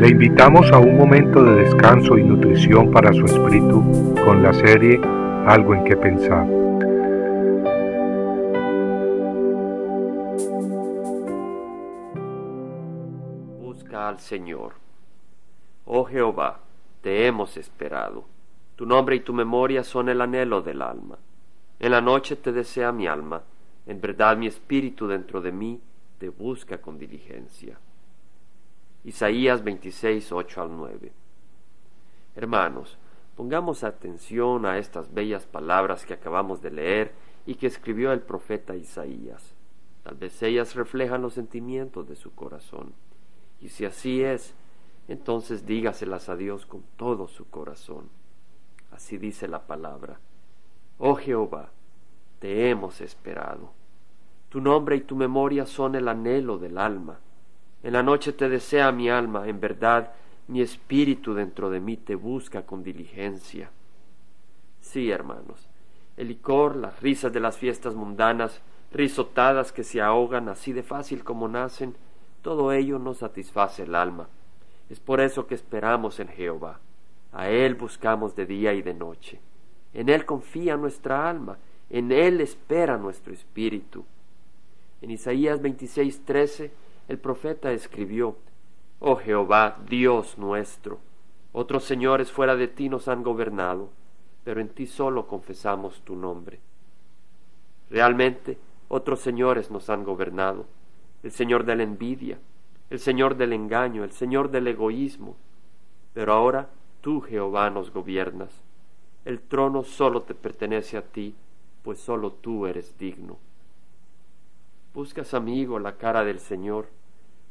Le invitamos a un momento de descanso y nutrición para su espíritu con la serie Algo en que pensar. Busca al Señor. Oh Jehová, te hemos esperado. Tu nombre y tu memoria son el anhelo del alma. En la noche te desea mi alma. En verdad mi espíritu dentro de mí te busca con diligencia. Isaías 26, 8 al 9. Hermanos, pongamos atención a estas bellas palabras que acabamos de leer y que escribió el profeta Isaías. Tal vez ellas reflejan los sentimientos de su corazón. Y si así es, entonces dígaselas a Dios con todo su corazón. Así dice la palabra. Oh Jehová, te hemos esperado. Tu nombre y tu memoria son el anhelo del alma. En la noche te desea mi alma, en verdad mi espíritu dentro de mí te busca con diligencia. Sí, hermanos, el licor, las risas de las fiestas mundanas, risotadas que se ahogan así de fácil como nacen, todo ello no satisface el alma. Es por eso que esperamos en Jehová. A Él buscamos de día y de noche. En Él confía nuestra alma, en Él espera nuestro espíritu. En Isaías 26, el profeta escribió, Oh Jehová, Dios nuestro, otros señores fuera de ti nos han gobernado, pero en ti solo confesamos tu nombre. Realmente, otros señores nos han gobernado, el Señor de la envidia, el Señor del engaño, el Señor del egoísmo, pero ahora tú, Jehová, nos gobiernas. El trono solo te pertenece a ti, pues solo tú eres digno. Buscas, amigo, la cara del Señor,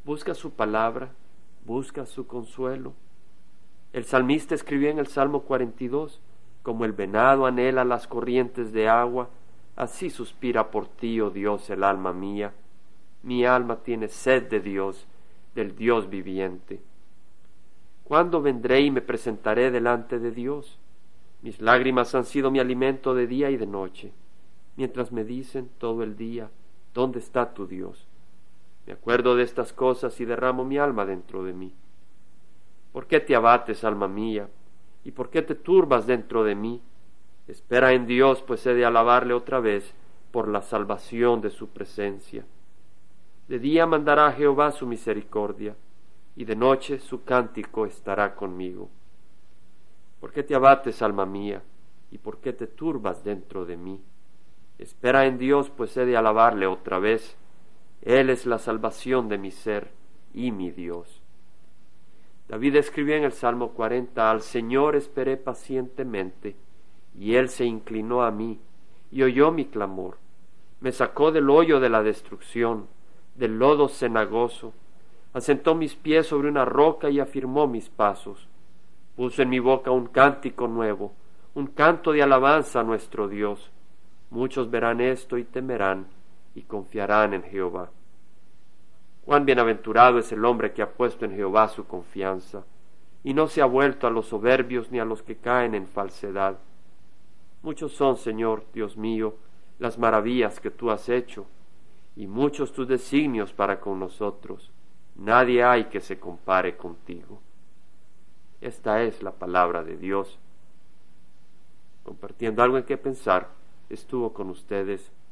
busca su palabra, busca su consuelo. El salmista escribió en el Salmo 42, como el venado anhela las corrientes de agua, así suspira por ti, oh Dios, el alma mía. Mi alma tiene sed de Dios, del Dios viviente. ¿Cuándo vendré y me presentaré delante de Dios? Mis lágrimas han sido mi alimento de día y de noche, mientras me dicen todo el día, ¿dónde está tu Dios? Me acuerdo de estas cosas y derramo mi alma dentro de mí. ¿Por qué te abates, alma mía? ¿Y por qué te turbas dentro de mí? Espera en Dios, pues he de alabarle otra vez por la salvación de su presencia. De día mandará Jehová su misericordia, y de noche su cántico estará conmigo. ¿Por qué te abates, alma mía? ¿Y por qué te turbas dentro de mí? Espera en Dios, pues he de alabarle otra vez él es la salvación de mi ser y mi Dios. David escribió en el Salmo 40, Al Señor esperé pacientemente, y Él se inclinó a mí, y oyó mi clamor. Me sacó del hoyo de la destrucción, del lodo cenagoso, asentó mis pies sobre una roca y afirmó mis pasos. Puso en mi boca un cántico nuevo, un canto de alabanza a nuestro Dios. Muchos verán esto y temerán y confiarán en Jehová. Cuán bienaventurado es el hombre que ha puesto en Jehová su confianza, y no se ha vuelto a los soberbios ni a los que caen en falsedad. Muchos son, Señor, Dios mío, las maravillas que tú has hecho, y muchos tus designios para con nosotros. Nadie hay que se compare contigo. Esta es la palabra de Dios. Compartiendo algo en que pensar, estuvo con ustedes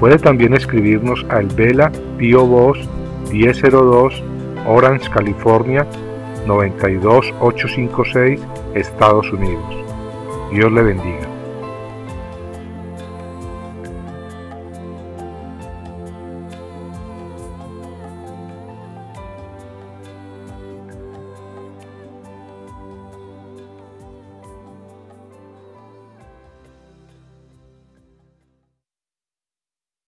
Puede también escribirnos a El Vela Pio Box 1002 Orange, California 92856, Estados Unidos. Dios le bendiga.